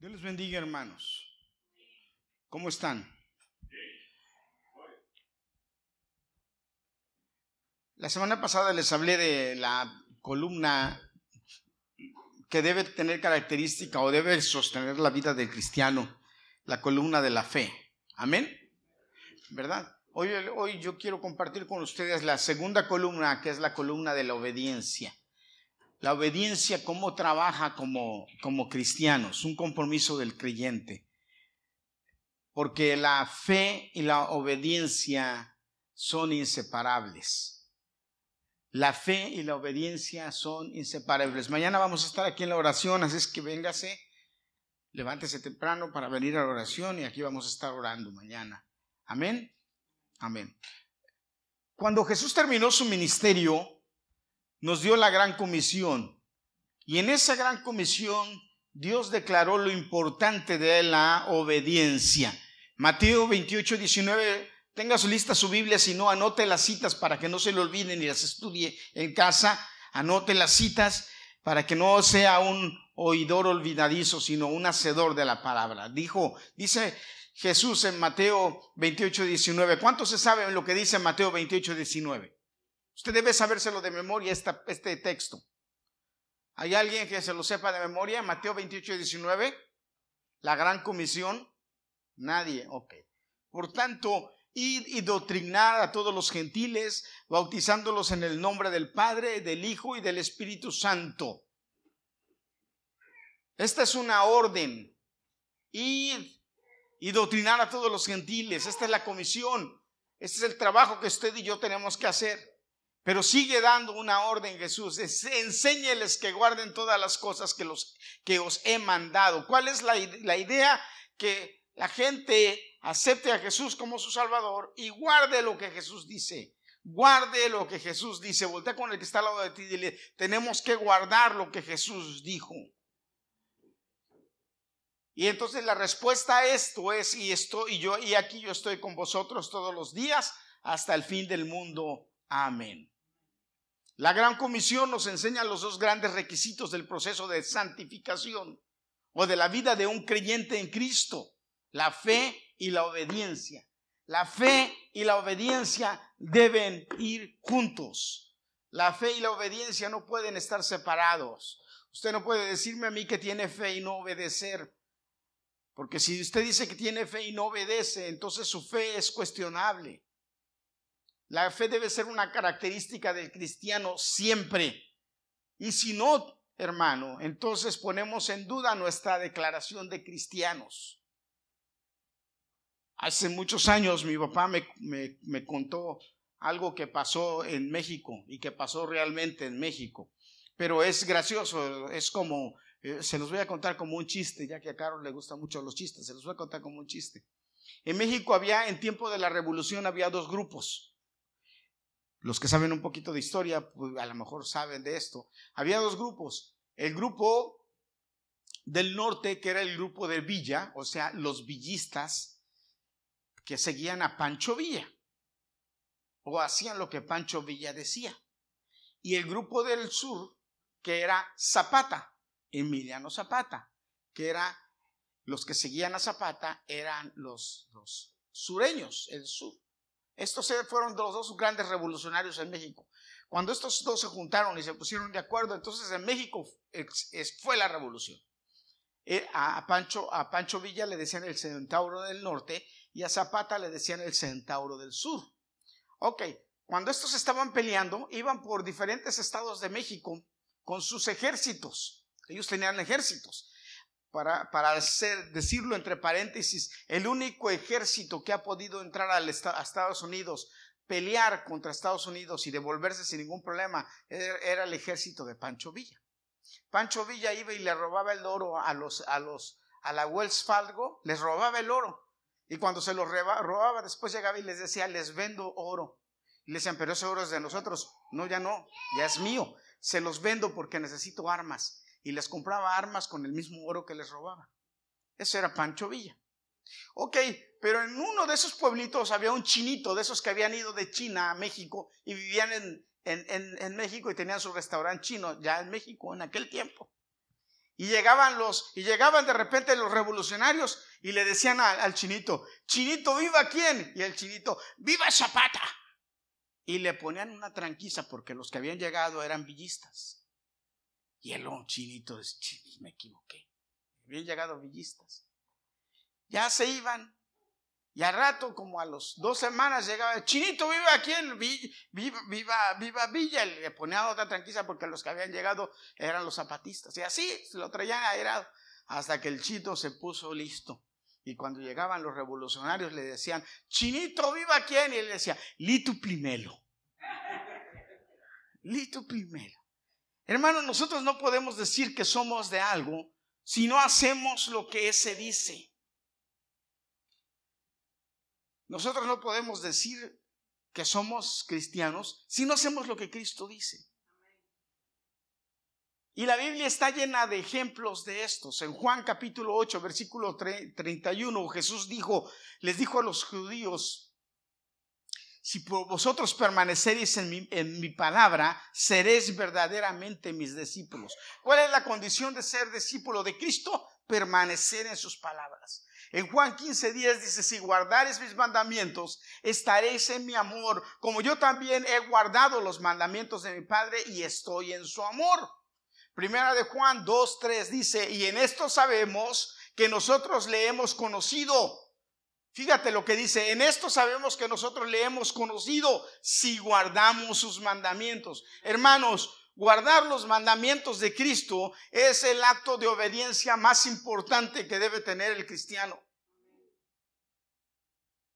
Dios les bendiga, hermanos. ¿Cómo están? La semana pasada les hablé de la columna que debe tener característica o debe sostener la vida del cristiano, la columna de la fe. Amén. ¿Verdad? Hoy, hoy yo quiero compartir con ustedes la segunda columna, que es la columna de la obediencia. La obediencia, cómo trabaja como, como cristianos, un compromiso del creyente. Porque la fe y la obediencia son inseparables. La fe y la obediencia son inseparables. Mañana vamos a estar aquí en la oración, así es que véngase, levántese temprano para venir a la oración y aquí vamos a estar orando mañana. Amén. Amén. Cuando Jesús terminó su ministerio, nos dio la gran comisión. Y en esa gran comisión, Dios declaró lo importante de la obediencia. Mateo 28, 19 Tenga su lista, su Biblia, si no, anote las citas para que no se le olviden y las estudie en casa. Anote las citas para que no sea un oidor olvidadizo, sino un hacedor de la palabra. Dijo, dice Jesús en Mateo 28, 19. ¿Cuántos se saben lo que dice Mateo 28, 19? Usted debe sabérselo de memoria este texto. ¿Hay alguien que se lo sepa de memoria? Mateo 28, 19. La gran comisión. Nadie. Ok. Por tanto, y doctrinar a todos los gentiles, bautizándolos en el nombre del Padre, del Hijo y del Espíritu Santo. Esta es una orden. Ir y doctrinar a todos los gentiles. Esta es la comisión. Este es el trabajo que usted y yo tenemos que hacer. Pero sigue dando una orden Jesús. Enséñeles que guarden todas las cosas que, los, que os he mandado. ¿Cuál es la, la idea? Que la gente acepte a Jesús como su Salvador y guarde lo que Jesús dice. Guarde lo que Jesús dice. Voltea con el que está al lado de ti y dile, tenemos que guardar lo que Jesús dijo. Y entonces la respuesta a esto es, y estoy, y yo, y aquí yo estoy con vosotros todos los días hasta el fin del mundo. Amén. La gran comisión nos enseña los dos grandes requisitos del proceso de santificación o de la vida de un creyente en Cristo, la fe y la obediencia. La fe y la obediencia deben ir juntos. La fe y la obediencia no pueden estar separados. Usted no puede decirme a mí que tiene fe y no obedecer. Porque si usted dice que tiene fe y no obedece, entonces su fe es cuestionable. La fe debe ser una característica del cristiano siempre. Y si no, hermano, entonces ponemos en duda nuestra declaración de cristianos. Hace muchos años mi papá me, me, contó algo que pasó en México y que pasó realmente en México. Pero es gracioso, es como, eh, se los voy a contar como un chiste, ya que a Carlos le gustan mucho los chistes, se los voy a contar como un chiste. En México había, en tiempo de la revolución, había dos grupos. Los que saben un poquito de historia, pues a lo mejor saben de esto. Había dos grupos. El grupo del norte, que era el grupo de Villa, o sea, los villistas, que seguían a Pancho Villa o hacían lo que Pancho Villa decía. Y el grupo del sur, que era Zapata, Emiliano Zapata, que era los que seguían a Zapata, eran los, los sureños, el sur. Estos fueron los dos grandes revolucionarios en México. Cuando estos dos se juntaron y se pusieron de acuerdo, entonces en México fue la revolución. Eh, a Pancho, a Pancho Villa le decían el centauro del norte y a Zapata le decían el centauro del sur. Ok, cuando estos estaban peleando, iban por diferentes estados de México con sus ejércitos. Ellos tenían ejércitos. Para, para hacer, decirlo entre paréntesis, el único ejército que ha podido entrar a Estados Unidos, pelear contra Estados Unidos y devolverse sin ningún problema, era el ejército de Pancho Villa. Pancho Villa iba y le robaba el oro a los, a los, a la Wells Fargo, les robaba el oro y cuando se lo robaba, después llegaba y les decía, les vendo oro. Y le decían, pero ese oro es de nosotros. No, ya no, ya es mío. Se los vendo porque necesito armas. Y les compraba armas con el mismo oro que les robaba. Eso era Pancho Villa. Ok, pero en uno de esos pueblitos había un chinito, de esos que habían ido de China a México y vivían en, en, en México y tenían su restaurante chino, ya en México en aquel tiempo. Y llegaban los, y llegaban de repente los revolucionarios y le decían al, chinito, chinito, ¿viva quién? Y el chinito, ¡viva Zapata! Y le ponían una tranquiza porque los que habían llegado eran villistas. Y el chinito me equivoqué. Habían llegado villistas. Ya se iban. Y al rato, como a los dos semanas, llegaba, Chinito, viva aquí en viva, viva, viva Villa. Y le ponía otra tranquila porque los que habían llegado eran los zapatistas. Y así lo traían aerado hasta que el chito se puso listo. Y cuando llegaban los revolucionarios le decían, Chinito, viva quién. Y él decía, Litu primero. Litu primero. Hermano, nosotros no podemos decir que somos de algo si no hacemos lo que ese dice. Nosotros no podemos decir que somos cristianos si no hacemos lo que Cristo dice. Y la Biblia está llena de ejemplos de estos. En Juan capítulo 8, versículo 31, Jesús dijo, les dijo a los judíos, si vosotros permaneceréis en mi, en mi, palabra, seréis verdaderamente mis discípulos. ¿Cuál es la condición de ser discípulo de Cristo? Permanecer en sus palabras. En Juan 15 días dice, si guardares mis mandamientos, estaréis en mi amor, como yo también he guardado los mandamientos de mi Padre y estoy en su amor. Primera de Juan 2, 3 dice, y en esto sabemos que nosotros le hemos conocido. Fíjate lo que dice, en esto sabemos que nosotros le hemos conocido si guardamos sus mandamientos. Hermanos, Guardar los mandamientos de Cristo es el acto de obediencia más importante que debe tener el cristiano.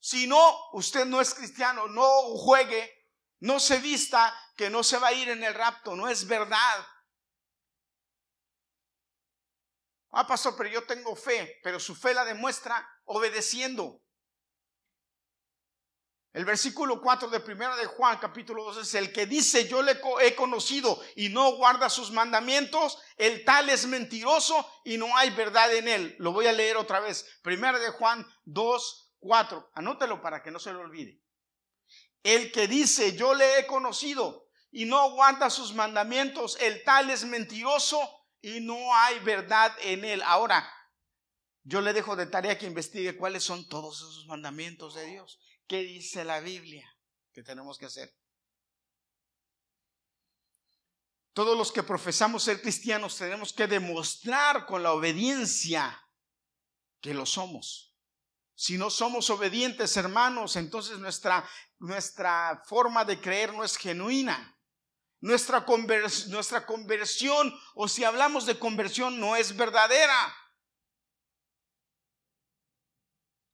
Si no, usted no es cristiano, no juegue, no se vista, que no se va a ir en el rapto, no es verdad. Ah, pastor, pero yo tengo fe, pero su fe la demuestra obedeciendo. El versículo 4 de primera de Juan, capítulo 2, es el que dice, yo le he conocido y no guarda sus mandamientos, el tal es mentiroso y no hay verdad en él. Lo voy a leer otra vez. Primera de Juan 2, 4. Anótelo para que no se lo olvide. El que dice, yo le he conocido y no guarda sus mandamientos, el tal es mentiroso y no hay verdad en él. Ahora, yo le dejo de tarea que investigue cuáles son todos esos mandamientos de Dios. ¿Qué dice la Biblia que tenemos que hacer? Todos los que profesamos ser cristianos tenemos que demostrar con la obediencia que lo somos. Si no somos obedientes, hermanos, entonces nuestra, nuestra forma de creer no es genuina. Nuestra, nuestra conversión, o si hablamos de conversión, no es verdadera.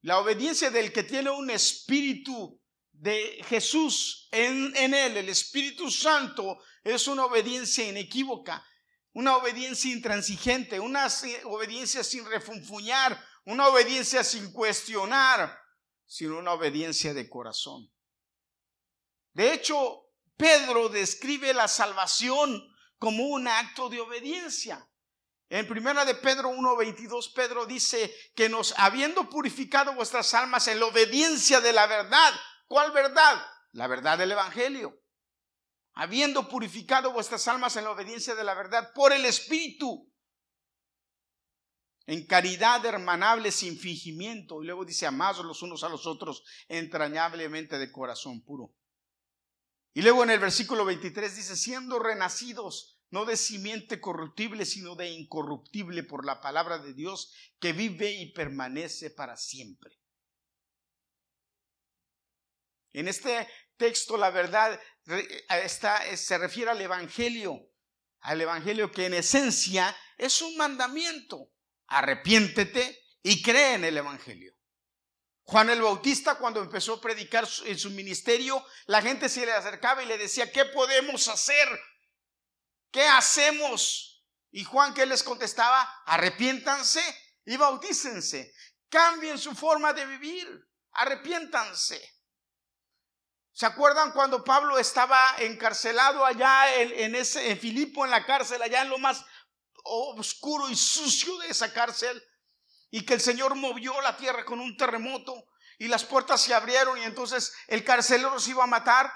La obediencia del que tiene un espíritu de Jesús en, él, el Espíritu Santo, es una obediencia inequívoca, una obediencia intransigente, una obediencia sin refunfuñar, una obediencia sin cuestionar, sino una obediencia de corazón. De hecho, Pedro describe la salvación como un acto de obediencia. En primera de Pedro 1:22 Pedro dice que nos habiendo purificado vuestras almas en la obediencia de la verdad. ¿Cuál verdad? La verdad del evangelio. Habiendo purificado vuestras almas en la obediencia de la verdad por el espíritu. En caridad hermanable sin fingimiento. Y luego dice, amados los unos a los otros entrañablemente de corazón puro. Y luego en el versículo 23 dice, siendo renacidos no de simiente corruptible, sino de incorruptible por la palabra de Dios que vive y permanece para siempre. En este texto la verdad se refiere al Evangelio, al Evangelio que en esencia es un mandamiento. Arrepiéntete y cree en el Evangelio. Juan el Bautista cuando empezó a predicar en su ministerio, la gente se le acercaba y le decía, ¿qué podemos hacer ¿qué hacemos? Y Juan que les contestaba, arrepiéntanse y bautícense, cambien su forma de vivir, arrepiéntanse. ¿Se acuerdan cuando Pablo estaba encarcelado allá en, ese, en Filipo, en la cárcel, allá en lo más oscuro y sucio de esa cárcel? Y que el Señor movió la tierra con un terremoto y las puertas se abrieron y entonces el carcelero se iba a matar.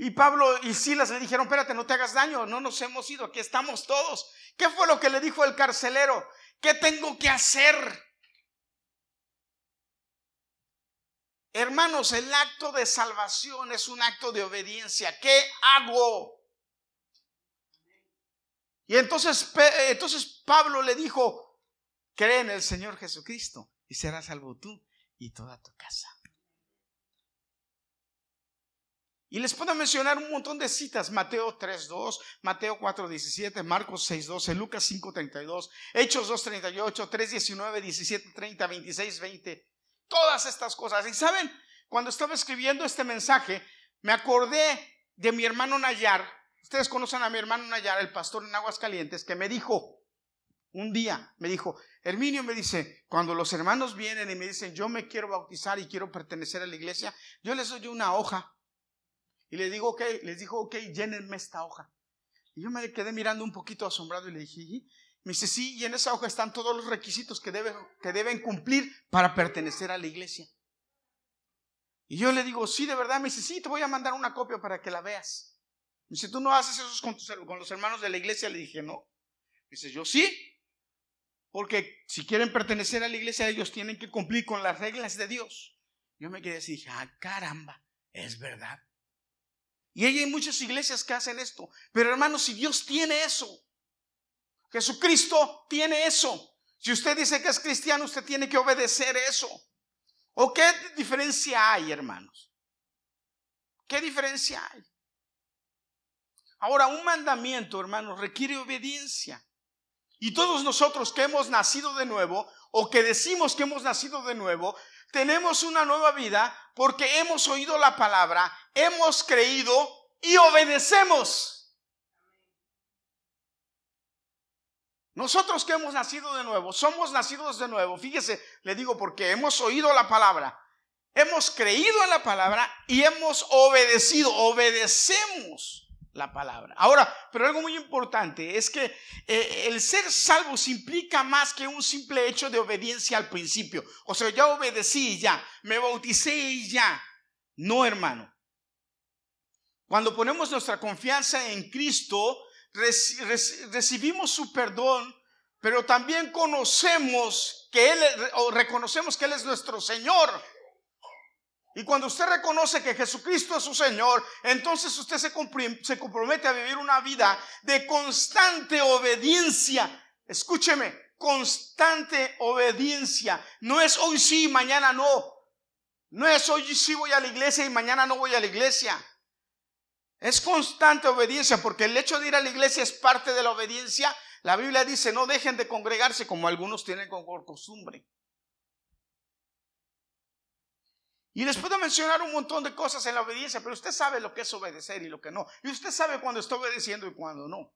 Y Pablo y Silas le dijeron, espérate, no te hagas daño, no nos hemos ido, aquí estamos todos. ¿Qué fue lo que le dijo el carcelero? ¿Qué tengo que hacer? Hermanos, el acto de salvación es un acto de obediencia. ¿Qué hago? Y entonces, entonces Pablo le dijo, cree en el Señor Jesucristo y serás salvo tú y toda tu casa. Y les puedo mencionar un montón de citas, Mateo 3.2, Mateo 4.17, Marcos 6.12, Lucas 5.32, Hechos 2.38, 3.19, 17.30, 26, 20, todas estas cosas. Y saben, cuando estaba escribiendo este mensaje, me acordé de mi hermano Nayar, ustedes conocen a mi hermano Nayar, el pastor en Aguascalientes, que me dijo, un día, me dijo, Herminio me dice, cuando los hermanos vienen y me dicen, yo me quiero bautizar y quiero pertenecer a la iglesia, yo les doy una hoja y les digo, ok, les dijo, ok, llénenme esta hoja. Y yo me quedé mirando un poquito asombrado y le dije, me dice, sí, y en esa hoja están todos los requisitos que deben, que deben cumplir para pertenecer a la iglesia. Y yo le digo, sí, de verdad, me dice, sí, te voy a mandar una copia para que la veas. Me dice, ¿tú no haces eso con, con los hermanos de la iglesia? Le dije, no. Me dice, yo sí. Porque si quieren pertenecer a la iglesia, ellos tienen que cumplir con las reglas de Dios. Yo me quedé así y dije, ah, caramba, es verdad. Y hay muchas iglesias que hacen esto. Pero hermanos, si Dios tiene eso, Jesucristo tiene eso. Si usted dice que es cristiano, usted tiene que obedecer eso. ¿O qué diferencia hay, hermanos? ¿Qué diferencia hay? Ahora, un mandamiento, hermanos, requiere obediencia. Y todos nosotros que hemos nacido de nuevo, o que decimos que hemos nacido de nuevo, tenemos una nueva vida porque hemos oído la palabra, hemos creído y obedecemos. Nosotros que hemos nacido de nuevo, somos nacidos de nuevo, fíjese, le digo porque hemos oído la palabra, hemos creído en la palabra y hemos obedecido, obedecemos la palabra. Ahora, pero algo muy importante es que eh, el ser salvos implica más que un simple hecho de obediencia al principio. O sea, ya obedecí y ya, me bauticé y ya. No, hermano. Cuando ponemos nuestra confianza en Cristo, recibimos su perdón, pero también conocemos que Él, o reconocemos que Él es nuestro Señor. Y cuando usted reconoce que Jesucristo es su Señor, entonces usted se, compromete a vivir una vida de constante obediencia. Escúcheme, constante obediencia. No es hoy sí, mañana no. No es hoy sí voy a la iglesia y mañana no voy a la iglesia. Es constante obediencia porque el hecho de ir a la iglesia es parte de la obediencia. La Biblia dice, no dejen de congregarse como algunos tienen por costumbre. Y les puedo mencionar un montón de cosas en la obediencia, pero usted sabe lo que es obedecer y lo que no. Y usted sabe cuando está obedeciendo y cuando no.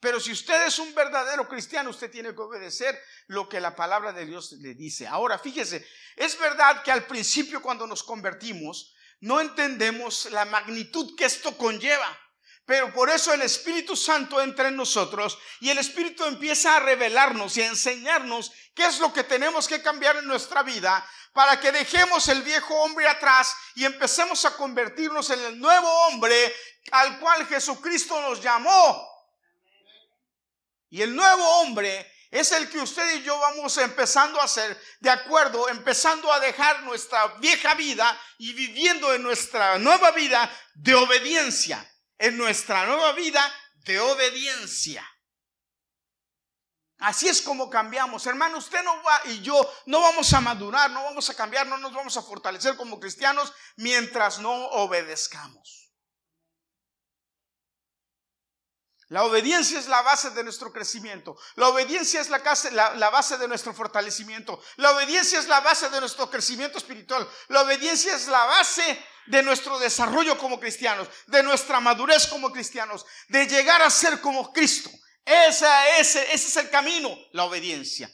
Pero si usted es un verdadero cristiano, usted tiene que obedecer lo que la palabra de Dios le dice. Ahora, fíjese, es verdad que al principio cuando nos convertimos, no entendemos la magnitud que esto conlleva. Pero por eso el Espíritu Santo entra en nosotros y el Espíritu empieza a revelarnos y a enseñarnos qué es lo que tenemos que cambiar en nuestra vida para que dejemos el viejo hombre atrás y empecemos a convertirnos en el nuevo hombre al cual Jesucristo nos llamó. Y el nuevo hombre es el que usted y yo vamos empezando a hacer, de acuerdo, empezando a dejar nuestra vieja vida y viviendo en nuestra nueva vida de obediencia en nuestra nueva vida de obediencia. Así es como cambiamos. Hermano, usted no va y yo no vamos a madurar, no vamos a cambiar, no nos vamos a fortalecer como cristianos mientras no obedezcamos. La obediencia es la base de nuestro crecimiento. La obediencia es la, la, base de nuestro fortalecimiento. La obediencia es la base de nuestro crecimiento espiritual. La obediencia es la base de nuestro desarrollo como cristianos, de nuestra madurez como cristianos, de llegar a ser como Cristo. Ese, ese, ese es el camino, la obediencia.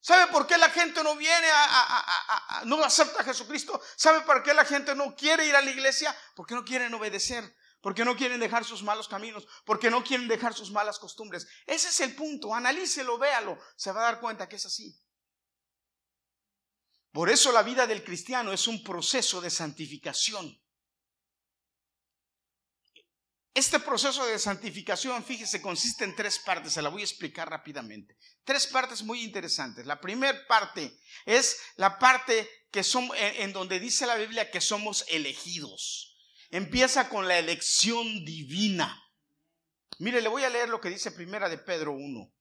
¿Sabe por qué la gente no viene a, no acepta a Jesucristo? ¿Sabe por qué la gente no quiere ir a la iglesia? Porque no quieren obedecer porque no quieren dejar sus malos caminos, porque no quieren dejar sus malas costumbres. Ese es el punto, analícelo, véalo, se va a dar cuenta que es así. Por eso la vida del cristiano es un proceso de santificación. Este proceso de santificación, fíjese, consiste en tres partes, se la voy a explicar rápidamente. Tres partes muy interesantes. La primera parte es la parte que son, en, donde dice la Biblia que somos elegidos. Empieza con la elección divina. Mire, le voy a leer lo que dice primera de Pedro 1.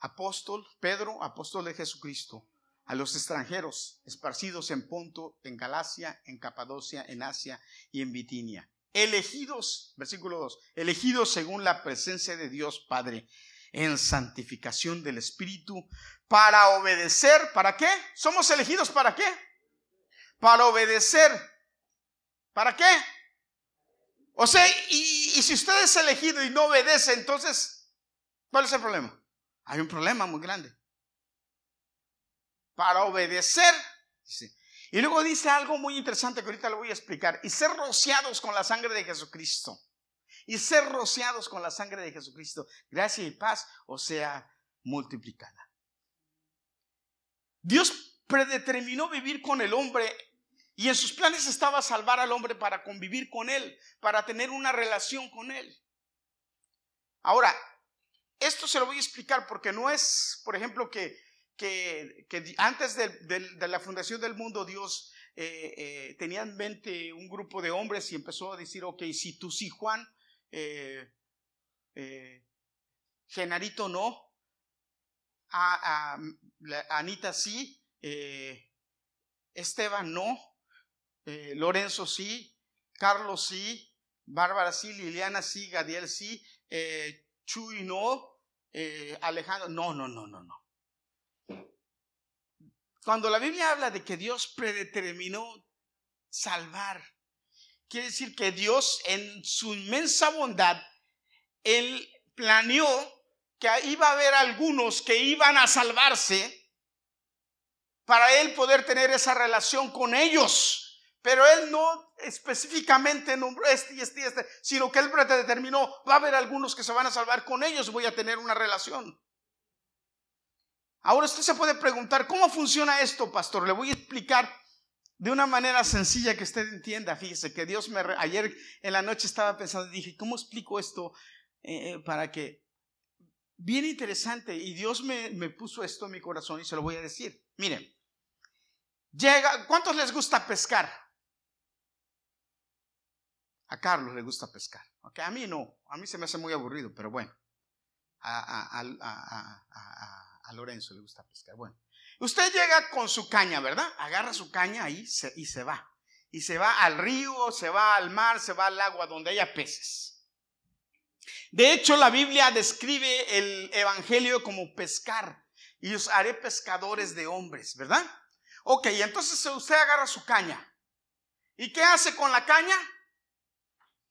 Apóstol, Pedro, apóstol de Jesucristo, a los extranjeros esparcidos en Ponto, en Galacia, en Capadocia, en Asia y en Bitinia elegidos, versículo 2, elegidos según la presencia de Dios Padre en santificación del Espíritu para obedecer, ¿para qué? Somos elegidos para qué? Para obedecer. ¿Para qué? O sea, y, y si usted es elegido y no obedece, entonces, ¿cuál es el problema? Hay un problema muy grande. Para obedecer, y luego dice algo muy interesante que ahorita lo voy a explicar. Y ser rociados con la sangre de Jesucristo. Y ser rociados con la sangre de Jesucristo. Gracia y paz, o sea, multiplicada. Dios predeterminó vivir con el hombre y en sus planes estaba salvar al hombre para convivir con él, para tener una relación con él. Ahora, esto se lo voy a explicar porque no es, por ejemplo, que que, antes de, la fundación del mundo Dios eh, eh, tenía en mente un grupo de hombres y empezó a decir, ok, si tú sí, Juan, eh, Genarito no, Anita sí, Esteban no, Lorenzo sí, Carlos sí, Bárbara sí, Liliana sí, Gadiel sí, Chuy no, Alejandro, no, no, no, no, no. Cuando la Biblia habla de que Dios predeterminó salvar, quiere decir que Dios en su inmensa bondad, Él planeó que iba a haber algunos que iban a salvarse para Él poder tener esa relación con ellos. Pero Él no específicamente nombró este y este y este, sino que Él predeterminó, va a haber algunos que se van a salvar con ellos, voy a tener una relación. Ahora usted se puede preguntar, ¿cómo funciona esto, pastor? Le voy a explicar de una manera sencilla que usted entienda. Fíjese que Dios me... Ayer en la noche estaba pensando y dije, ¿cómo explico esto eh, para que... Bien interesante y Dios me, me puso esto en mi corazón y se lo voy a decir. Miren, llega, ¿cuántos les gusta pescar? A Carlos le gusta pescar. Okay, a mí no, a mí se me hace muy aburrido, pero bueno. a, a, a a Lorenzo le gusta pescar. Bueno, usted llega con su caña, ¿verdad? Agarra su caña ahí y se va. Y se va al río, se va al mar, se va al agua donde haya peces. De hecho, la Biblia describe el Evangelio como pescar. Y os haré pescadores de hombres, ¿verdad? Ok, entonces usted agarra su caña. ¿Y qué hace con la caña?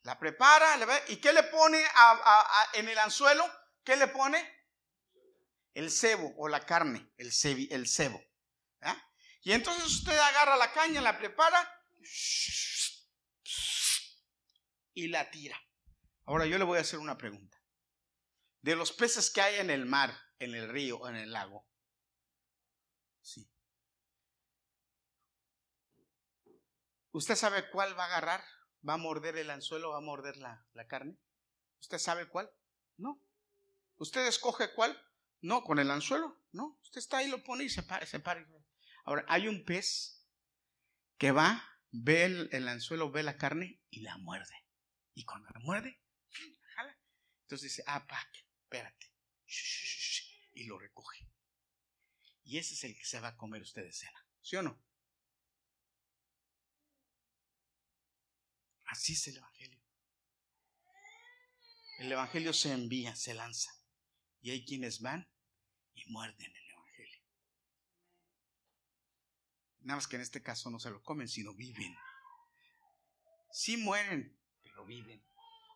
La prepara, ¿y qué le pone en el anzuelo? ¿Qué le pone? El cebo o la carne, el, el cebo. Y entonces usted agarra la caña, la prepara y la tira. Ahora yo le voy a hacer una pregunta. De los peces que hay en el mar, en el río o en el lago, sí. ¿Usted sabe cuál va a agarrar? ¿Va a morder el anzuelo? ¿Va a morder la, la carne? ¿Usted sabe cuál? No. ¿Usted escoge cuál? No, con el anzuelo, no. Usted está ahí, lo pone y se para, se para. Ahora, hay un pez que va, ve el, anzuelo, ve la carne y la muerde. Y cuando la muerde, jala. Entonces dice, ah, pa, espérate. Y lo recoge. Y ese es el que se va a comer usted de cena. ¿Sí o no? Así es el Evangelio. El Evangelio se envía, se lanza. Y hay quienes van y muerden el Evangelio. Nada más que en este caso no se lo comen, sino viven. Sí mueren, pero viven.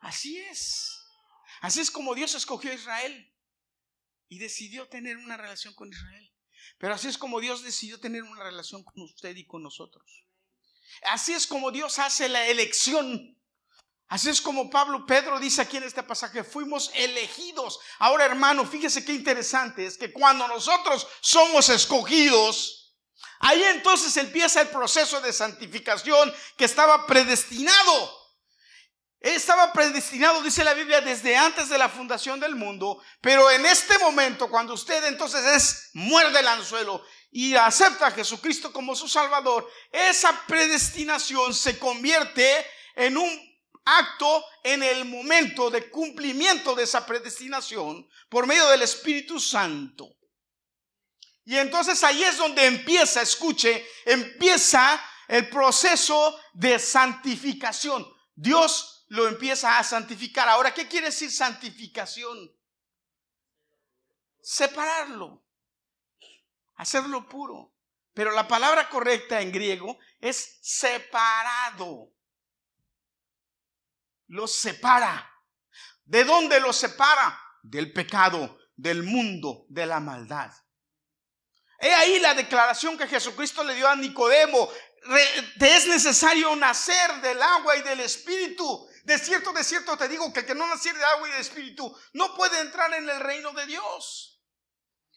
Así es. Así es como Dios escogió a Israel y decidió tener una relación con Israel. Pero así es como Dios decidió tener una relación con usted y con nosotros. Así es como Dios hace la elección Así es como Pablo, Pedro dice aquí en este pasaje, fuimos elegidos. Ahora hermano, fíjese qué interesante es que cuando nosotros somos escogidos, Ahí entonces empieza el proceso de santificación que estaba predestinado. Estaba predestinado, dice la Biblia, desde antes de la fundación del mundo, pero en este momento, cuando usted entonces es muerde el anzuelo y acepta a Jesucristo como su Salvador, esa predestinación se convierte en un acto en el momento de cumplimiento de esa predestinación por medio del Espíritu Santo. Y entonces ahí es donde empieza, escuche, empieza el proceso de santificación. Dios lo empieza a santificar. Ahora, ¿qué quiere decir santificación? Separarlo, hacerlo puro. Pero la palabra correcta en griego es separado. Lo separa. ¿De dónde lo separa? Del pecado, del mundo, de la maldad. He ahí la declaración que Jesucristo le dio a Nicodemo. Te es necesario nacer del agua y del espíritu. De cierto, de cierto te digo que el que no naciere de agua y de espíritu no puede entrar en el reino de Dios.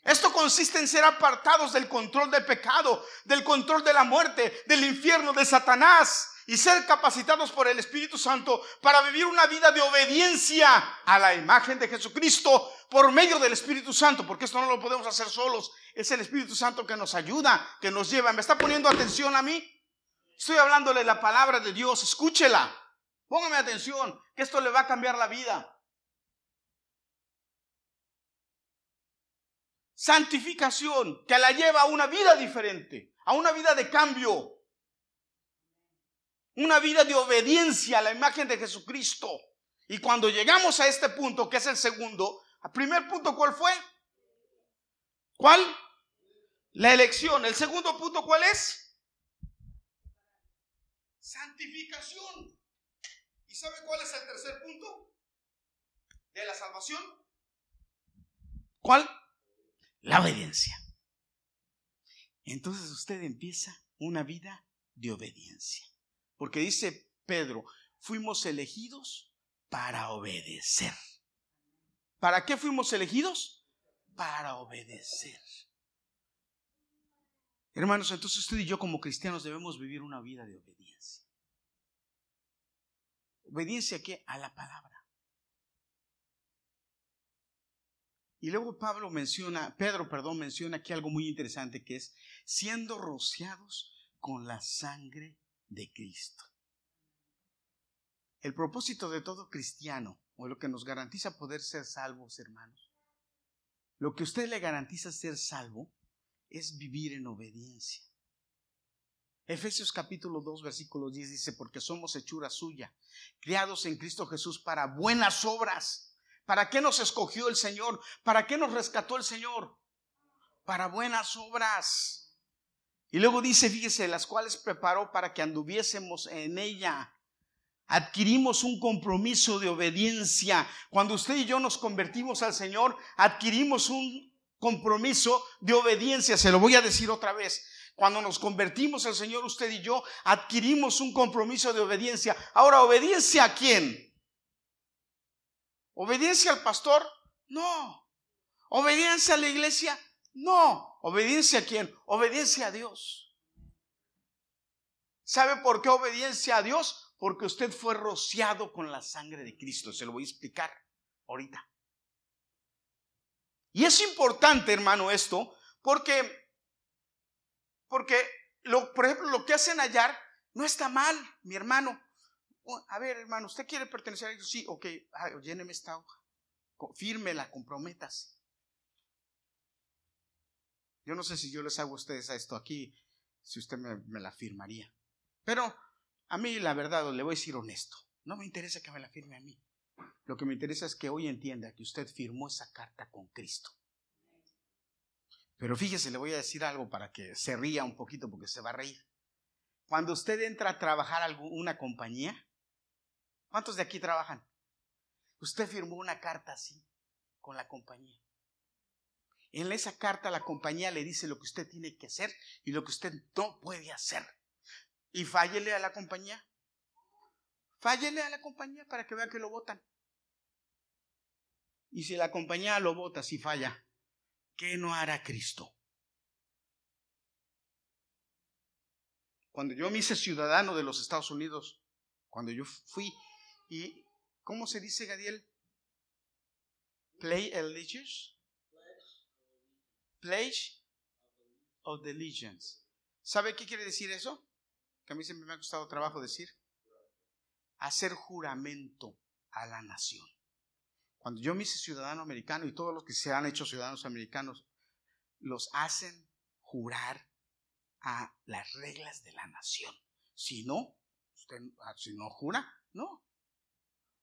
Esto consiste en ser apartados del control del pecado, del control de la muerte, del infierno, de Satanás y ser capacitados por el Espíritu Santo para vivir una vida de obediencia a la imagen de Jesucristo por medio del Espíritu Santo, porque esto no lo podemos hacer solos. Es el Espíritu Santo que nos ayuda, que nos lleva. ¿Me está poniendo atención a mí? Estoy hablándole la palabra de Dios, escúchela. Póngame atención, que esto le va a cambiar la vida. Santificación, que la lleva a una vida diferente, a una vida de cambio, una vida de obediencia a la imagen de Jesucristo. Y cuando llegamos a este punto, que es el segundo, el primer punto, ¿cuál fue? ¿Cuál? La elección. El segundo punto, ¿cuál es? Santificación sabe cuál es el tercer punto de la salvación? ¿Cuál? La obediencia. Entonces usted empieza una vida de obediencia. Porque dice Pedro, fuimos elegidos para obedecer. ¿Para qué fuimos elegidos? Para obedecer. Hermanos, entonces usted y yo como cristianos debemos vivir una vida de obediencia. Obediencia que a la palabra. Y luego Pablo menciona, Pedro, perdón, menciona aquí algo muy interesante que es siendo rociados con la sangre de Cristo. El propósito de todo cristiano, o lo que nos garantiza poder ser salvos, hermanos, lo que usted le garantiza ser salvo es vivir en obediencia. Efesios capítulo 2, versículo 10 dice, porque somos hechura suya, criados en Cristo Jesús para buenas obras. ¿Para qué nos escogió el Señor? ¿Para qué nos rescató el Señor? Para buenas obras. Y luego dice, fíjese, las cuales preparó para que anduviésemos en ella. Adquirimos un compromiso de obediencia. Cuando usted y yo nos convertimos al Señor, adquirimos un compromiso de obediencia. Se lo voy a decir otra vez. Cuando nos convertimos al Señor, usted y yo adquirimos un compromiso de obediencia. Ahora, ¿obediencia a quién? ¿Obediencia al pastor? No. ¿Obediencia a la iglesia? No. ¿Obediencia a quién? Obediencia a Dios. ¿Sabe por qué obediencia a Dios? Porque usted fue rociado con la sangre de Cristo. Se lo voy a explicar ahorita. Y es importante, hermano, esto, porque porque, por ejemplo, lo que hacen hallar no está mal, mi hermano. A ver, hermano, ¿usted quiere pertenecer a ellos? Sí, ok, lléneme esta hoja. Fírmela, comprométase. Yo no sé si yo les hago a ustedes a esto aquí, si usted me, la firmaría. Pero a mí, la verdad, le voy a decir honesto. No me interesa que me la firme a mí. Lo que me interesa es que hoy entienda que usted firmó esa carta con Cristo. Pero fíjese, le voy a decir algo para que se ría un poquito porque se va a reír. Cuando usted entra a trabajar a una compañía, ¿cuántos de aquí trabajan? Usted firmó una carta así con la compañía. En esa carta la compañía le dice lo que usted tiene que hacer y lo que usted no puede hacer. Y fállele a la compañía. Fállele a la compañía para que vea que lo votan. Y si la compañía lo vota, si falla, ¿qué no hará Cristo? cuando yo me hice ciudadano de los Estados Unidos, cuando yo fui, y ¿cómo se dice, Gadiel? Play allegiance. Pledge of allegiance. ¿Sabe qué quiere decir eso? Que a mí siempre me ha costado trabajo decir. Hacer juramento a la nación. Cuando yo me hice ciudadano americano y todos los que se han hecho ciudadanos americanos los hacen jurar a las reglas de la nación. Si no, usted, ah, si no jura, no.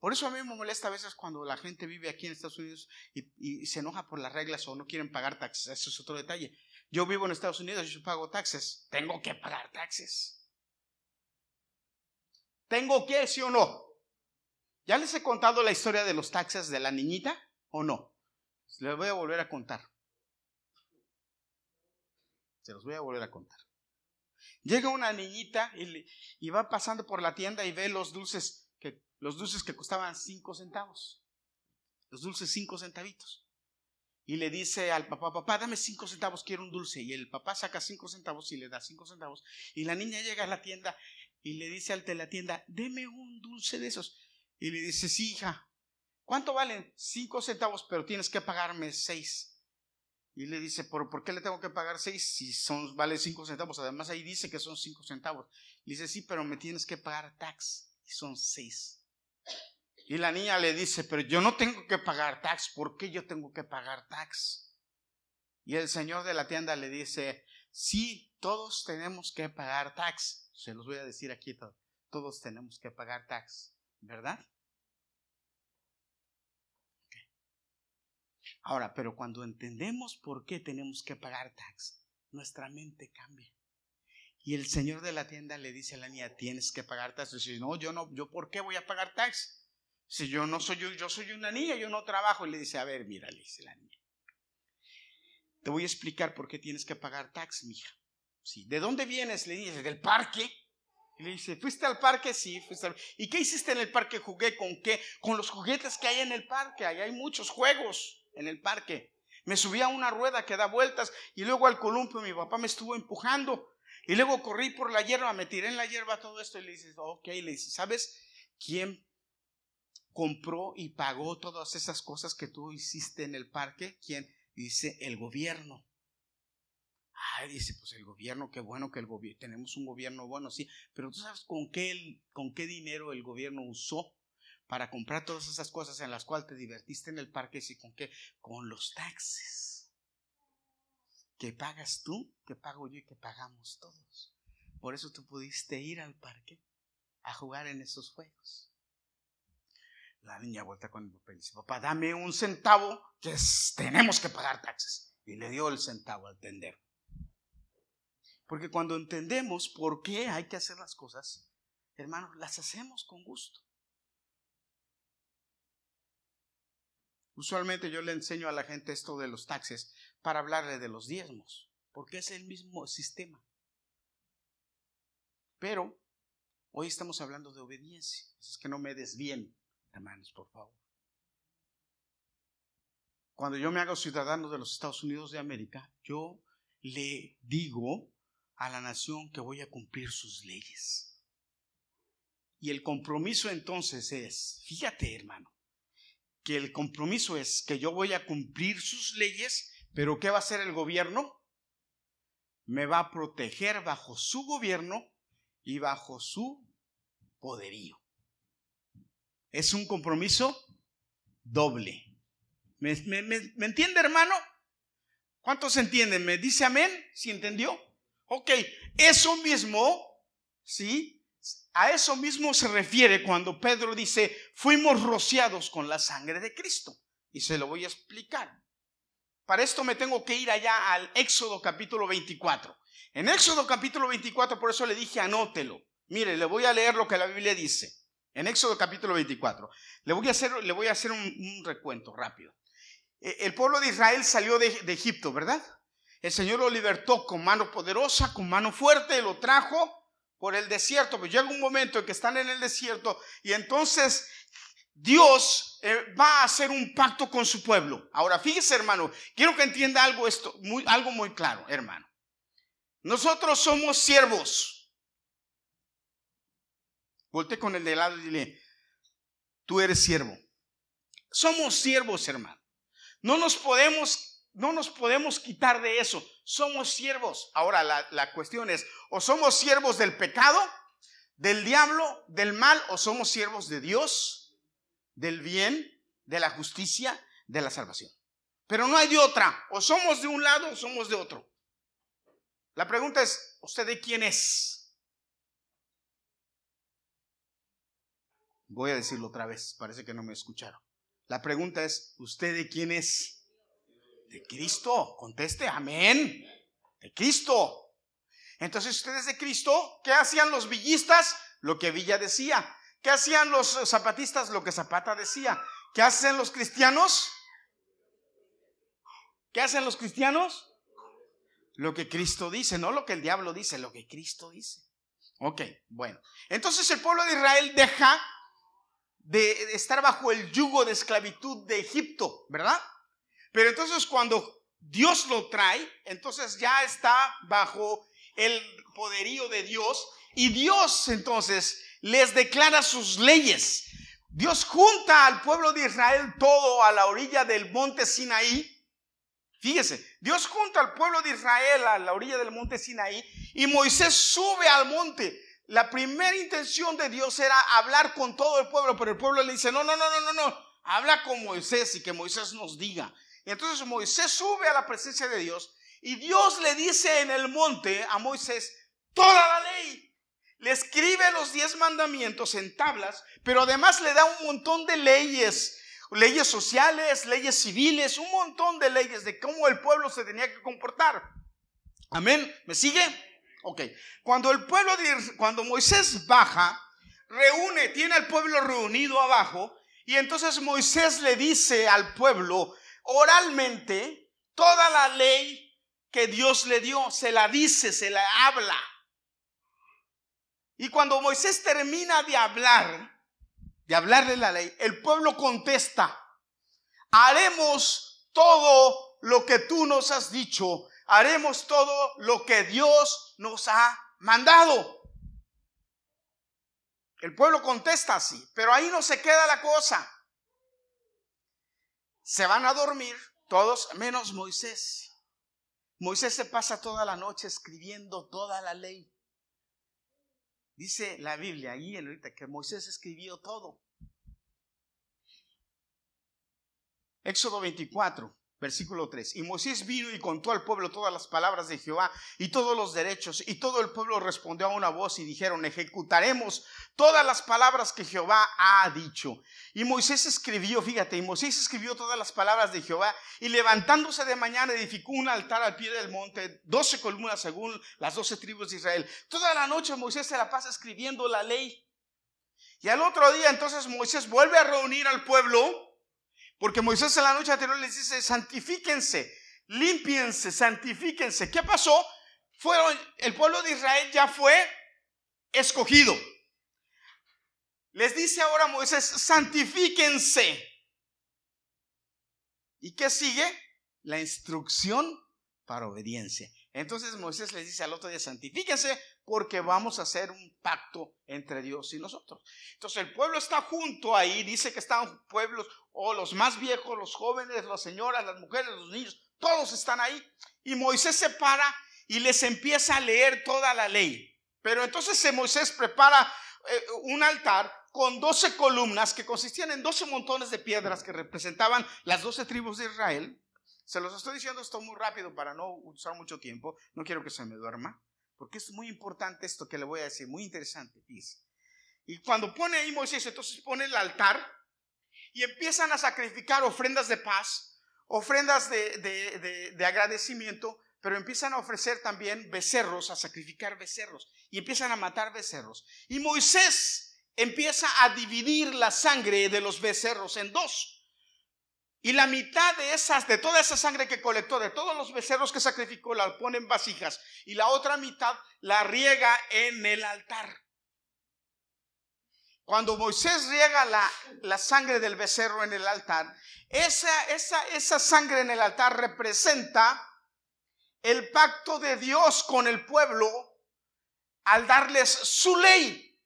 Por eso a mí me molesta a veces cuando la gente vive aquí en Estados Unidos y, se enoja por las reglas o no quieren pagar taxes. Eso es otro detalle. Yo vivo en Estados Unidos yo pago taxes. Tengo que pagar taxes. ¿Tengo que, sí o no? ¿Ya les he contado la historia de los taxes de la niñita o no? Les voy a volver a contar. Se los voy a volver a contar. Llega una niñita y, va pasando por la tienda y ve los dulces los dulces que costaban cinco centavos. Los dulces cinco centavitos. Y le dice al papá, papá, dame cinco centavos, quiero un dulce. Y el papá saca cinco centavos y le da cinco centavos. Y la niña llega a la tienda y le dice al de la tienda, deme un dulce de esos. Y le dice, sí, hija, ¿cuánto valen? Cinco centavos, pero tienes que pagarme seis. Y le dice, ¿por, ¿por qué le tengo que pagar seis si son, vale cinco centavos? Además ahí dice que son cinco centavos. Le dice, sí, pero me tienes que pagar tax. Y son seis. Y la niña le dice, pero yo no tengo que pagar tax. ¿Por qué yo tengo que pagar tax? Y el señor de la tienda le dice, sí, todos tenemos que pagar tax. Se los voy a decir aquí, todos tenemos que pagar tax, ¿verdad? Ahora, pero cuando entendemos por qué tenemos que pagar tax, nuestra mente cambia. Y el señor de la tienda le dice a la niña, tienes que pagar tax. Dice, no, yo no, yo por qué voy a pagar tax? Si yo no soy yo, yo soy una niña, yo no trabajo. Y le dice, a ver, mira, le dice la niña. Te voy a explicar por qué tienes que pagar tax, mija. ¿de dónde vienes? Le dice, del parque. Y le dice, ¿fuiste al parque? Sí, fuiste al... ¿Y qué hiciste en el parque? Jugué con qué? Con los juguetes que hay en el parque. Ahí hay muchos juegos en el parque. Me subí a una rueda que da vueltas y luego al columpio mi papá me estuvo empujando. Y luego corrí por la hierba, me tiré en la hierba todo esto y le dices, ok, le dices, ¿sabes quién compró y pagó todas esas cosas que tú hiciste en el parque? ¿Quién? Dice, el gobierno. Ay, dice, pues el gobierno, qué bueno que el gobierno, tenemos un gobierno bueno, sí, pero tú sabes con qué, con qué dinero el gobierno usó para comprar todas esas cosas en las cuales te divertiste en el parque, ¿y con qué? Con los taxes. Que pagas tú, que pago yo y que pagamos todos. Por eso tú pudiste ir al parque a jugar en esos juegos. La niña vuelta con el papá y dice, papá, dame un centavo que tenemos que pagar taxes. Y le dio el centavo al tender. Porque cuando entendemos por qué hay que hacer las cosas, hermanos, las hacemos con gusto. Usualmente yo le enseño a la gente esto de los taxes para hablarle de los diezmos, porque es el mismo sistema. Pero hoy estamos hablando de obediencia, es que no me desvíen, hermanos, por favor. Cuando yo me hago ciudadano de los Estados Unidos de América, yo le digo a la nación que voy a cumplir sus leyes. Y el compromiso entonces es, fíjate hermano, que el compromiso es que yo voy a cumplir sus leyes, pero ¿qué va a hacer el gobierno? Me va a proteger bajo su gobierno y bajo su poderío. Es un compromiso doble. ¿Me, entiende, hermano? ¿Cuántos entienden? ¿Me dice amén? ¿Si entendió? Ok, eso mismo, ¿sí? A eso mismo se refiere cuando Pedro dice, fuimos rociados con la sangre de Cristo. Y se lo voy a explicar. Para esto me tengo que ir allá al Éxodo capítulo 24. En Éxodo capítulo 24, por eso le dije, anótelo. Mire, le voy a leer lo que la Biblia dice. En Éxodo capítulo 24. Le voy a hacer, le voy a hacer un, recuento rápido. E, el pueblo de Israel salió de, de Egipto, ¿verdad? El Señor lo libertó con mano poderosa, con mano fuerte, lo trajo por el desierto, pero llega un momento en que están en el desierto y entonces Dios eh, va a hacer un pacto con su pueblo. Ahora, fíjese, hermano, quiero que entienda algo esto, muy, algo muy claro, hermano. Nosotros somos siervos. Volte con el de lado y dile, tú eres siervo. Somos siervos, hermano. No nos podemos, no nos podemos quitar de eso. Somos siervos. Ahora la, la cuestión es, o somos siervos del pecado, del diablo, del mal, o somos siervos de Dios, del bien, de la justicia, de la salvación. Pero no hay de otra. O somos de un lado o somos de otro. La pregunta es, ¿usted de quién es? Voy a decirlo otra vez, parece que no me escucharon. La pregunta es, ¿usted de quién es? De Cristo. Conteste, amén. De Cristo. Entonces, ustedes de Cristo, ¿qué hacían los villistas? Lo que Villa decía. ¿Qué hacían los zapatistas? Lo que Zapata decía. ¿Qué hacen los cristianos? ¿Qué hacen los cristianos? Lo que Cristo dice, no lo que el diablo dice, lo que Cristo dice. Ok, bueno. Entonces el pueblo de Israel deja de estar bajo el yugo de esclavitud de Egipto, ¿verdad? Pero entonces cuando Dios lo trae, entonces ya está bajo el poderío de Dios y Dios entonces les declara sus leyes. Dios junta al pueblo de Israel todo a la orilla del monte Sinaí Fíjese, Dios junta al pueblo de Israel a la orilla del monte Sinaí y Moisés sube al monte. La primera intención de Dios era hablar con todo el pueblo, pero el pueblo le dice, no, no, no, no, no, no, habla con Moisés y que Moisés nos diga. Entonces Moisés sube a la presencia de Dios y Dios le dice en el monte a Moisés toda la ley. Le escribe los diez mandamientos en tablas, pero además le da un montón de leyes leyes sociales, leyes civiles, un montón de leyes de cómo el pueblo se tenía que comportar. Amén. ¿Me sigue? Ok. Cuando el pueblo, de, cuando Moisés baja, reúne, tiene al pueblo reunido abajo, y entonces Moisés le dice al pueblo oralmente toda la ley que Dios le dio, se la dice, se la habla. Y cuando Moisés termina de hablar, de hablarle la ley, el pueblo contesta, haremos todo lo que tú nos has dicho, haremos todo lo que Dios nos ha mandado. El pueblo contesta así, pero ahí no se queda la cosa. Se van a dormir todos menos Moisés. Moisés se pasa toda la noche escribiendo toda la ley. Dice la Biblia ahí en ahorita que Moisés escribió todo. Éxodo 24, versículo 3. Y Moisés vino y contó al pueblo todas las palabras de Jehová y todos los derechos. Y todo el pueblo respondió a una voz y dijeron, ejecutaremos todas las palabras que Jehová ha dicho. Y Moisés escribió, fíjate, y Moisés escribió todas las palabras de Jehová y levantándose de mañana edificó un altar al pie del monte, doce columnas según las doce tribus de Israel. Toda la noche Moisés se la pasa escribiendo la ley. Y al otro día entonces Moisés vuelve a reunir al pueblo porque Moisés en la noche anterior les dice, santifíquense, limpiense, santifíquense. ¿Qué pasó? Fueron, el pueblo de Israel ya fue escogido. Les dice ahora Moisés, santifíquense. ¿Y qué sigue? La instrucción para obediencia. Entonces Moisés les dice al otro día, santifíquense porque vamos a hacer un pacto entre Dios y nosotros. Entonces el pueblo está junto ahí, dice que están pueblos, o los más viejos, los jóvenes, las señoras, las mujeres, los niños, todos están ahí. Y Moisés se para y les empieza a leer toda la ley. Pero entonces Moisés prepara eh, un altar con 12 columnas que consistían en 12 montones de piedras que representaban las 12 tribus de Israel. Se los estoy diciendo esto muy rápido para no usar mucho tiempo, no quiero que se me duerma. Porque es muy importante esto que le voy a decir, muy interesante, dice. Y cuando pone ahí Moisés, entonces pone el altar y empiezan a sacrificar ofrendas de paz, ofrendas de, agradecimiento, pero empiezan a ofrecer también becerros, a sacrificar becerros, y empiezan a matar becerros. Y Moisés empieza a dividir la sangre de los becerros en dos. Y la mitad de esas, de toda esa sangre que colectó, de todos los becerros que sacrificó, la pone en vasijas. Y la otra mitad la riega en el altar. Cuando Moisés riega la, sangre del becerro en el altar, esa, esa sangre en el altar representa el pacto de Dios con el pueblo al darles su ley.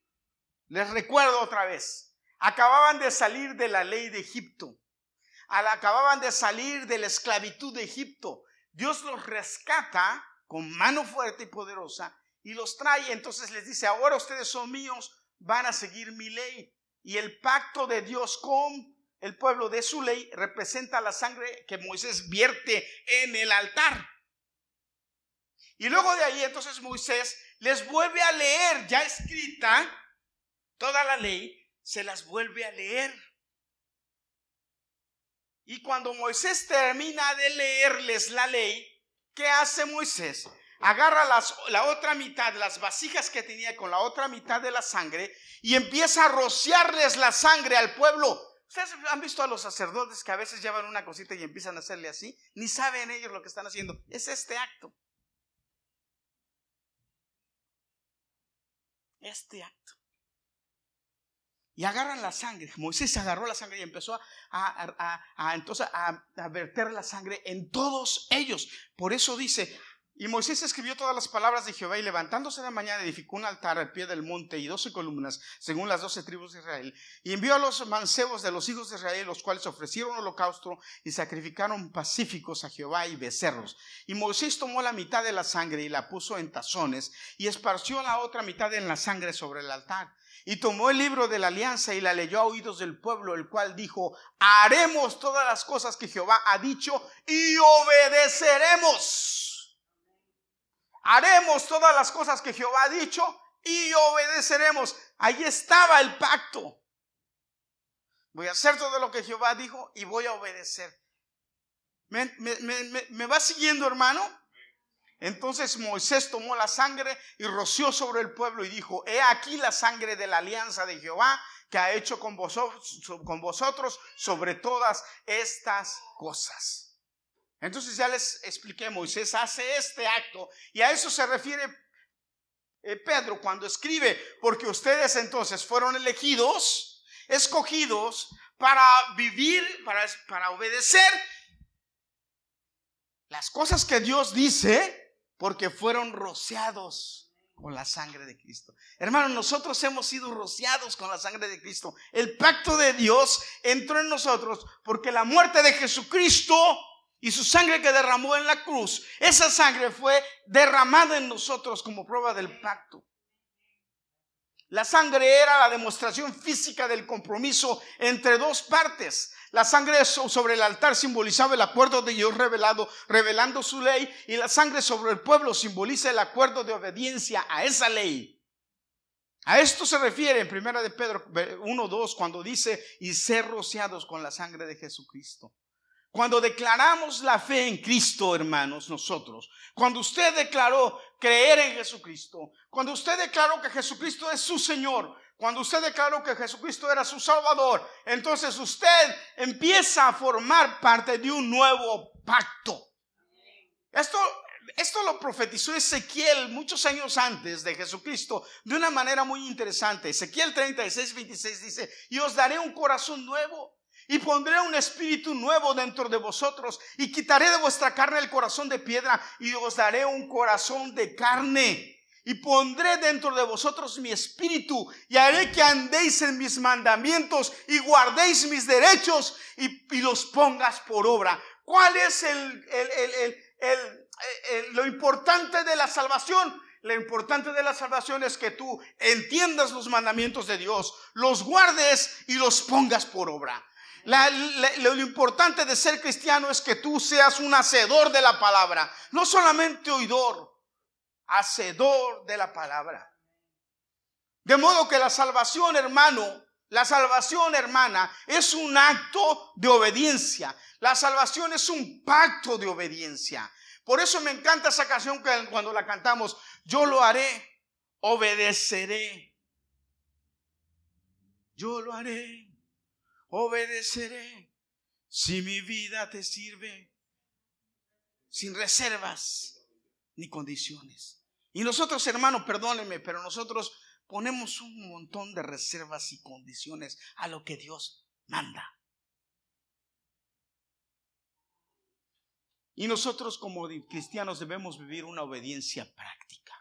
Les recuerdo otra vez, acababan de salir de la ley de Egipto, acababan de salir de la esclavitud de Egipto. Dios los rescata con mano fuerte y poderosa y los trae. Entonces les dice, ahora ustedes son míos, van a seguir mi ley. Y el pacto de Dios con el pueblo de su ley representa la sangre que Moisés vierte en el altar. Y luego de ahí entonces Moisés les vuelve a leer ya escrita toda la ley, se las vuelve a leer. Y cuando Moisés termina de leerles la ley, ¿qué hace Moisés? Agarra la otra mitad, las vasijas que tenía con la otra mitad de la sangre y empieza a rociarles la sangre al pueblo. Ustedes han visto a los sacerdotes que a veces llevan una cosita y empiezan a hacerle así, ni saben ellos lo que están haciendo. Es este acto. Este acto. Y agarran la sangre. Moisés agarró la sangre y empezó a, a verter la sangre en todos ellos. Por eso dice, y Moisés escribió todas las palabras de Jehová y levantándose de mañana edificó un altar al pie del monte y doce columnas, según las doce tribus de Israel. Y envió a los mancebos de los hijos de Israel, los cuales ofrecieron holocausto y sacrificaron pacíficos a Jehová y becerros. Y Moisés tomó la mitad de la sangre y la puso en tazones y esparció la otra mitad en la sangre sobre el altar. Y tomó el libro de la alianza y la leyó a oídos del pueblo, el cual dijo, haremos todas las cosas que Jehová ha dicho y obedeceremos haremos todas las cosas que Jehová ha dicho y obedeceremos. Ahí estaba el pacto. Voy a hacer todo lo que Jehová dijo y voy a obedecer. ¿Me, va siguiendo, hermano? Entonces Moisés tomó la sangre y roció sobre el pueblo y dijo, he aquí la sangre de la alianza de Jehová que ha hecho con vosotros, con vosotros sobre todas estas cosas. Entonces ya les expliqué, Moisés hace este acto y a eso se refiere eh, Pedro cuando escribe, porque ustedes entonces fueron elegidos, escogidos para vivir, para, para obedecer las cosas que Dios dice, porque fueron rociados con la sangre de Cristo. Hermanos, nosotros hemos sido rociados con la sangre de Cristo. El pacto de Dios entró en nosotros porque la muerte de Jesucristo y su sangre que derramó en la cruz, esa sangre fue derramada en nosotros como prueba del pacto. La sangre era la demostración física del compromiso entre dos partes. La sangre sobre el altar simbolizaba el acuerdo de Dios revelado, revelando su ley, y la sangre sobre el pueblo simboliza el acuerdo de obediencia a esa ley. A esto se refiere en 1 de Pedro 1.2 cuando dice, y ser rociados con la sangre de Jesucristo. Cuando declaramos la fe en Cristo, hermanos, nosotros, cuando usted declaró creer en Jesucristo, cuando usted declaró que Jesucristo es su Señor, cuando usted declaró que Jesucristo era su Salvador, entonces usted empieza a formar parte de un nuevo pacto. Esto, esto lo profetizó Ezequiel muchos años antes de Jesucristo de una manera muy interesante. Ezequiel 36, 26 dice, y os daré un corazón nuevo y pondré un espíritu nuevo dentro de vosotros y quitaré de vuestra carne el corazón de piedra y os daré un corazón de carne. Y pondré dentro de vosotros mi espíritu y haré que andéis en mis mandamientos y guardéis mis derechos y, los pongas por obra. ¿Cuál es el, lo importante de la salvación? Lo importante de la salvación es que tú entiendas los mandamientos de Dios, los guardes y los pongas por obra lo, importante de ser cristiano es que tú seas un hacedor de la palabra, no solamente oidor, hacedor de la palabra. De modo que la salvación, hermano, la salvación, hermana, es un acto de obediencia. La salvación es un pacto de obediencia. Por eso me encanta esa canción que cuando la cantamos, yo lo haré, obedeceré. Yo lo haré, obedeceré si mi vida te sirve sin reservas ni condiciones. Y nosotros, hermanos, perdónenme, pero nosotros ponemos un montón de reservas y condiciones a lo que Dios manda. Y nosotros como cristianos debemos vivir una obediencia práctica.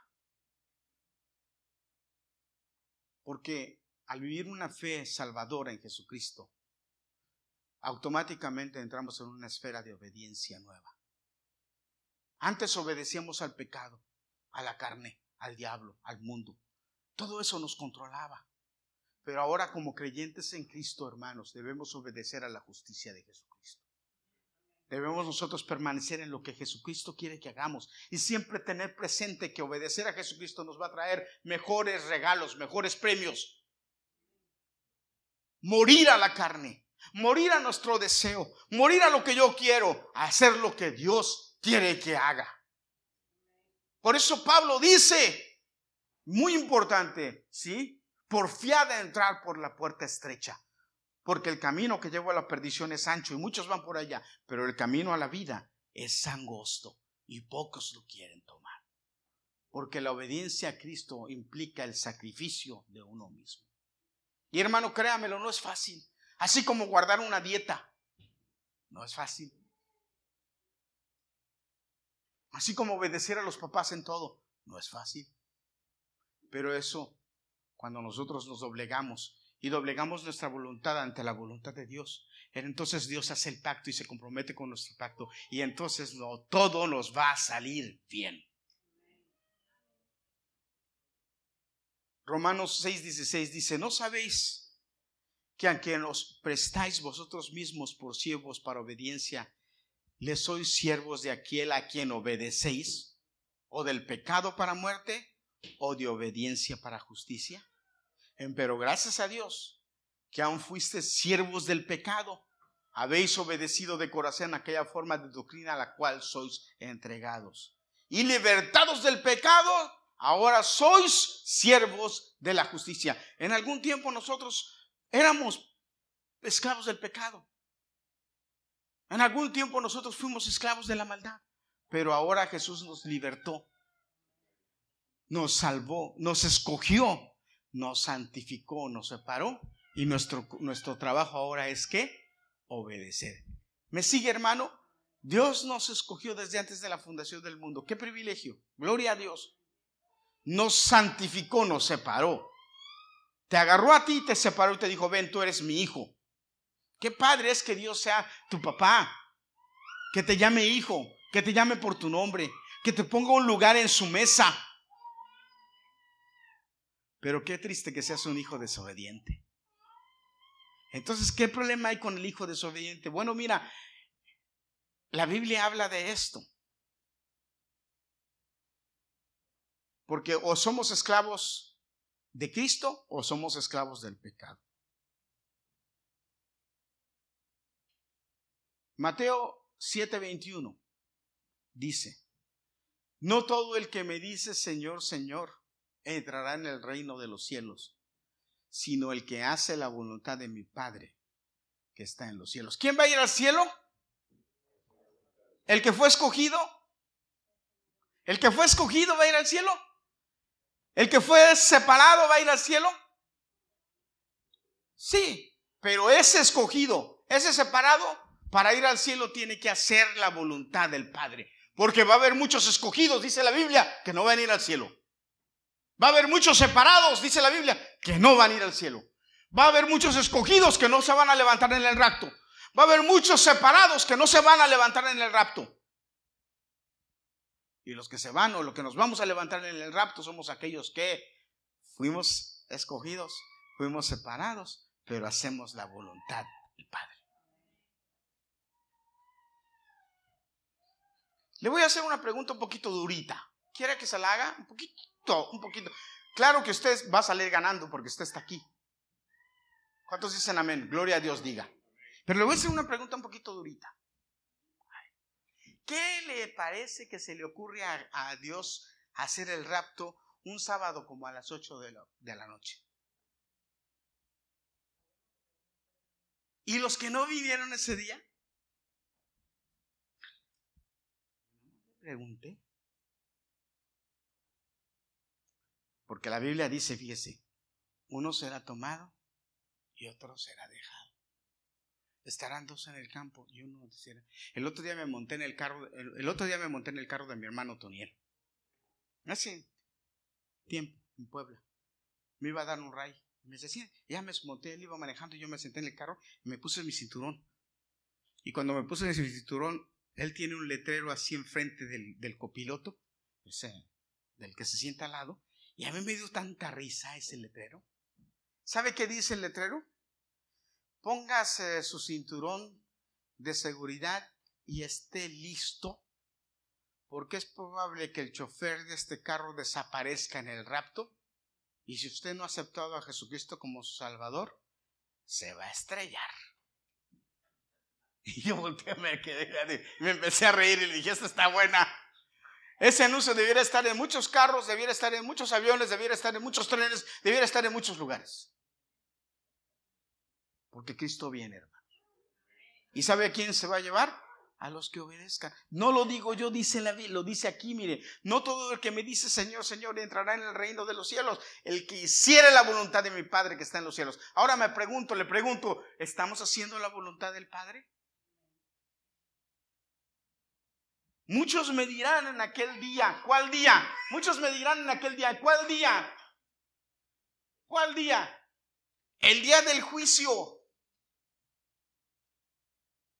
Porque al vivir una fe salvadora en Jesucristo, automáticamente entramos en una esfera de obediencia nueva. Antes obedecíamos al pecado, a la carne, al diablo, al mundo. Todo eso nos controlaba. Pero ahora como creyentes en Cristo, hermanos, debemos obedecer a la justicia de Jesucristo. Debemos nosotros permanecer en lo que Jesucristo quiere que hagamos y siempre tener presente que obedecer a Jesucristo nos va a traer mejores regalos, mejores premios. Morir a la carne, morir a nuestro deseo, morir a lo que yo quiero, hacer lo que Dios quiere que haga. Por eso Pablo dice, muy importante, ¿sí? Porfiada entrar por la puerta estrecha porque el camino que lleva a la perdición es ancho y muchos van por allá, pero el camino a la vida es angosto y pocos lo quieren tomar. Porque la obediencia a Cristo implica el sacrificio de uno mismo. Y hermano, créamelo, no es fácil. Así como guardar una dieta, no es fácil. Así como obedecer a los papás en todo, no es fácil. Pero eso, cuando nosotros nos doblegamos y doblegamos nuestra voluntad ante la voluntad de Dios, entonces Dios hace el pacto y se compromete con nuestro pacto y entonces todo nos va a salir bien. Romanos 6:16 dice, ¿no sabéis que aunque nos prestáis vosotros mismos por siervos para obediencia, le sois siervos de aquel a quien obedecéis? ¿O del pecado para muerte? ¿O de obediencia para justicia? Pero gracias a Dios que aún fuiste siervos del pecado, habéis obedecido de corazón aquella forma de doctrina a la cual sois entregados. Y libertados del pecado, ahora sois siervos de la justicia. En algún tiempo nosotros éramos esclavos del pecado. En algún tiempo nosotros fuimos esclavos de la maldad. Pero ahora Jesús nos libertó, nos salvó, nos escogió nos santificó, nos separó y nuestro, nuestro trabajo ahora es que obedecer. ¿Me sigue hermano? Dios nos escogió desde antes de la fundación del mundo. Qué privilegio. Gloria a Dios. Nos santificó, nos separó. Te agarró a ti, te separó y te dijo, ven, tú eres mi hijo. Qué padre es que Dios sea tu papá, que te llame hijo, que te llame por tu nombre, que te ponga un lugar en su mesa, pero qué triste que seas un hijo desobediente. Entonces, ¿qué problema hay con el hijo desobediente? Bueno, mira, la Biblia habla de esto. Porque o somos esclavos de Cristo o somos esclavos del pecado. Mateo 7:21 dice, no todo el que me dice Señor, Señor entrará en el reino de los cielos, sino el que hace la voluntad de mi Padre que está en los cielos. ¿Quién va a ir al cielo? ¿El que fue escogido? ¿El que fue escogido va a ir al cielo? ¿El que fue separado va a ir al cielo? Sí, pero ese escogido, ese separado, para ir al cielo tiene que hacer la voluntad del Padre. Porque va a haber muchos escogidos, dice la Biblia, que no van a ir al cielo. Va a haber muchos separados, dice la Biblia, que no van a ir al cielo. Va a haber muchos escogidos que no se van a levantar en el rapto. Va a haber muchos separados que no se van a levantar en el rapto. Y los que se van o los que nos vamos a levantar en el rapto somos aquellos que fuimos escogidos, fuimos separados, pero hacemos la voluntad del Padre. Le voy a hacer una pregunta un poquito durita. ¿Quiere que se la haga? Un poquito un poquito. Claro que usted va a salir ganando porque usted está aquí. ¿Cuántos dicen amén? Gloria a Dios diga. Pero le voy a hacer una pregunta un poquito durita. ¿Qué le parece que se le ocurre a, Dios hacer el rapto un sábado como a las 8 de la, de la noche? ¿Y los que no vivieron ese día? Pregunté. Porque la Biblia dice, fíjese, uno será tomado y otro será dejado. Estarán dos en el campo y uno será. El otro día me monté en el carro, el, otro día me monté en el carro de mi hermano Toniel. Hace tiempo, en Puebla. Me iba a dar un ray. Me decía, ya me monté, él iba manejando, yo me senté en el carro y me puse mi cinturón. Y cuando me puse mi cinturón, él tiene un letrero así enfrente del, del copiloto, ese, del que se sienta al lado, y a mí me dio tanta risa ese letrero. ¿Sabe qué dice el letrero? Póngase su cinturón de seguridad y esté listo, porque es probable que el chofer de este carro desaparezca en el rapto y si usted no ha aceptado a Jesucristo como su Salvador, se va a estrellar. Y yo volteé, me quedé, me empecé a reír y le dije, esta está buena. Ese anuncio debiera estar en muchos carros, debiera estar en muchos aviones, debiera estar en muchos trenes, debiera estar en muchos lugares. Porque Cristo viene, hermano. ¿Y sabe a quién se va a llevar? a los que obedezcan. No lo digo yo, dice la lo dice aquí, mire, no todo el que me dice Señor, Señor entrará en el reino de los cielos, el que hiciere la voluntad de mi Padre que está en los cielos. Ahora me pregunto, le pregunto, ¿estamos haciendo la voluntad del Padre? Muchos me dirán en aquel día, ¿cuál día? Muchos me dirán en aquel día, ¿cuál día? ¿Cuál día? El día del juicio.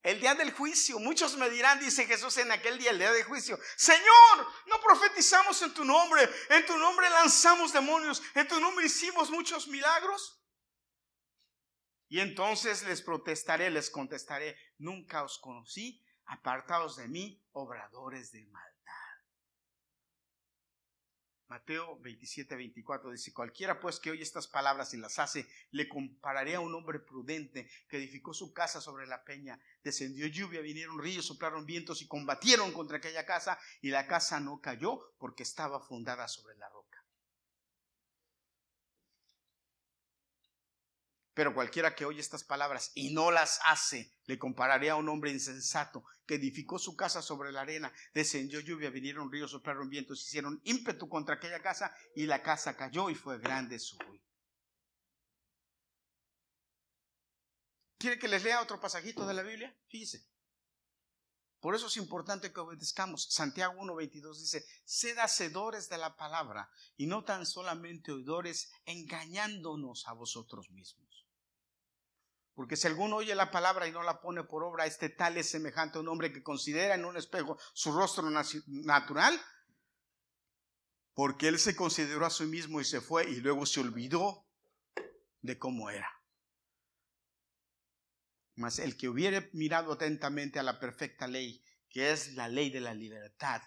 El día del juicio. Muchos me dirán, dice Jesús en aquel día, el día del juicio, Señor, no profetizamos en tu nombre, en tu nombre lanzamos demonios, en tu nombre hicimos muchos milagros. Y entonces les protestaré, les contestaré, nunca os conocí, apartados de mí, obradores de mal. Mateo 27, 24 dice, cualquiera pues que oye estas palabras y las hace, le compararé a un hombre prudente que edificó su casa sobre la peña. Descendió lluvia, vinieron ríos, soplaron vientos y combatieron contra aquella casa y la casa no cayó porque estaba fundada sobre la roca. Pero cualquiera que oye estas palabras y no las hace, le compararé a un hombre insensato que edificó su casa sobre la arena, descendió lluvia, vinieron ríos, soplaron vientos, hicieron ímpetu contra aquella casa y la casa cayó y fue grande su ruina. ¿Quiere que les lea otro pasajito de la Biblia? Fíjese. Por eso es importante que obedezcamos. Santiago 1.22 dice, sed hacedores de la palabra y no tan solamente oidores, engañándonos a vosotros mismos. Porque si alguno oye la palabra y no la pone por obra, este tal es semejante a un hombre que considera en un espejo su rostro natural, porque él se consideró a sí mismo y se fue y luego se olvidó de cómo era. Mas el que hubiere mirado atentamente a la perfecta ley, que es la ley de la libertad,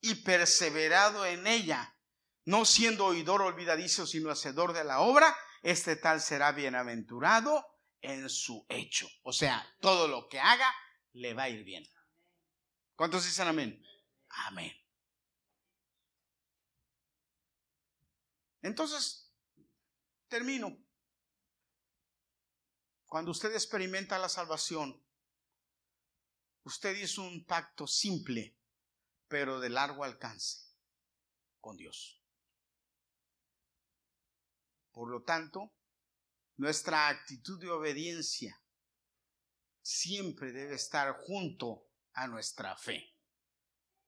y perseverado en ella, no siendo oidor olvidadizo, sino hacedor de la obra, este tal será bienaventurado en su hecho. O sea, todo lo que haga le va a ir bien. ¿Cuántos dicen amén? Amén. Entonces, termino. Cuando usted experimenta la salvación, usted hizo un pacto simple, pero de largo alcance con Dios. Por lo tanto, nuestra actitud de obediencia siempre debe estar junto a nuestra fe.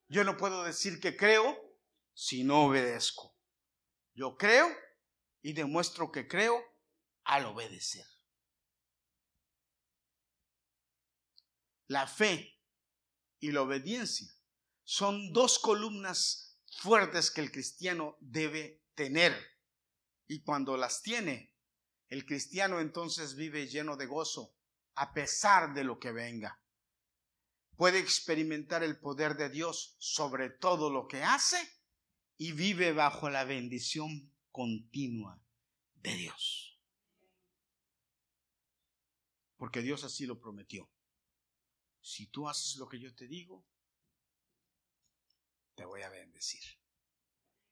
Yo no puedo decir que creo si no obedezco. Yo creo y demuestro que creo al obedecer. La fe y la obediencia son dos columnas fuertes que el cristiano debe tener. Y cuando las tiene, el cristiano entonces vive lleno de gozo a pesar de lo que venga. Puede experimentar el poder de Dios sobre todo lo que hace y vive bajo la bendición continua de Dios. Porque Dios así lo prometió. Si tú haces lo que yo te digo, te voy a bendecir.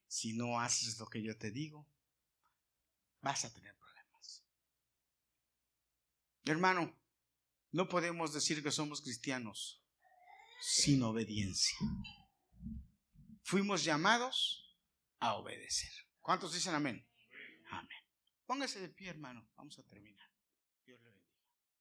Si no haces lo que yo te digo, vas a tener Hermano, no podemos decir que somos cristianos sin obediencia. Fuimos llamados a obedecer. ¿Cuántos dicen amén? Amén. Póngase de pie, hermano. Vamos a terminar.